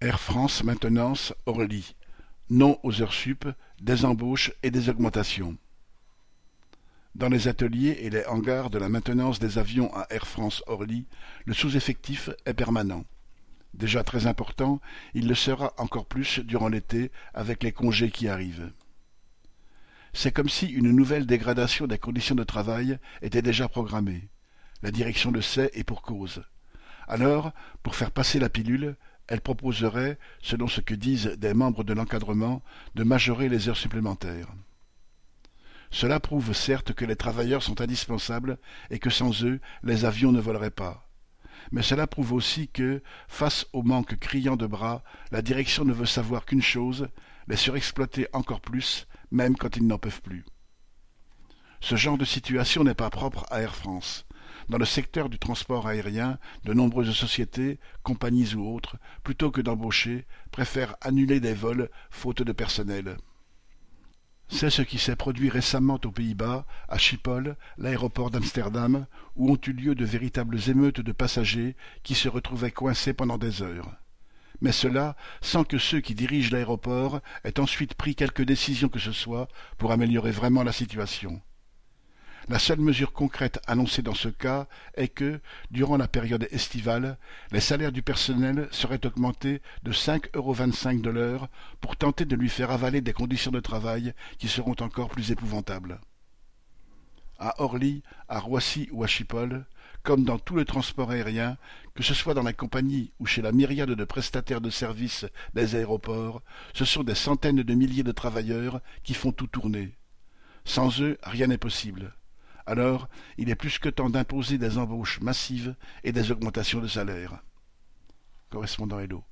Air France Maintenance Orly: non aux heures sup, des embauches et des augmentations. Dans les ateliers et les hangars de la maintenance des avions à Air France Orly, le sous-effectif est permanent. Déjà très important, il le sera encore plus durant l'été avec les congés qui arrivent. C'est comme si une nouvelle dégradation des conditions de travail était déjà programmée. La direction le sait et pour cause. Alors, pour faire passer la pilule, elle proposerait, selon ce que disent des membres de l'encadrement, de majorer les heures supplémentaires. Cela prouve certes que les travailleurs sont indispensables et que sans eux, les avions ne voleraient pas. Mais cela prouve aussi que, face au manque criant de bras, la direction ne veut savoir qu'une chose, les surexploiter encore plus, même quand ils n'en peuvent plus. Ce genre de situation n'est pas propre à Air France. Dans le secteur du transport aérien, de nombreuses sociétés, compagnies ou autres, plutôt que d'embaucher, préfèrent annuler des vols faute de personnel. C'est ce qui s'est produit récemment aux Pays-Bas, à Schiphol, l'aéroport d'Amsterdam, où ont eu lieu de véritables émeutes de passagers qui se retrouvaient coincés pendant des heures. Mais cela sans que ceux qui dirigent l'aéroport aient ensuite pris quelque décision que ce soit pour améliorer vraiment la situation. La seule mesure concrète annoncée dans ce cas est que, durant la période estivale, les salaires du personnel seraient augmentés de cinq euros vingt-cinq de l'heure pour tenter de lui faire avaler des conditions de travail qui seront encore plus épouvantables. À Orly, à Roissy ou à Schiphol, comme dans tout le transport aérien, que ce soit dans la compagnie ou chez la myriade de prestataires de services des aéroports, ce sont des centaines de milliers de travailleurs qui font tout tourner. Sans eux, rien n'est possible. Alors, il est plus que temps d'imposer des embauches massives et des augmentations de salaire. Correspondant Hello.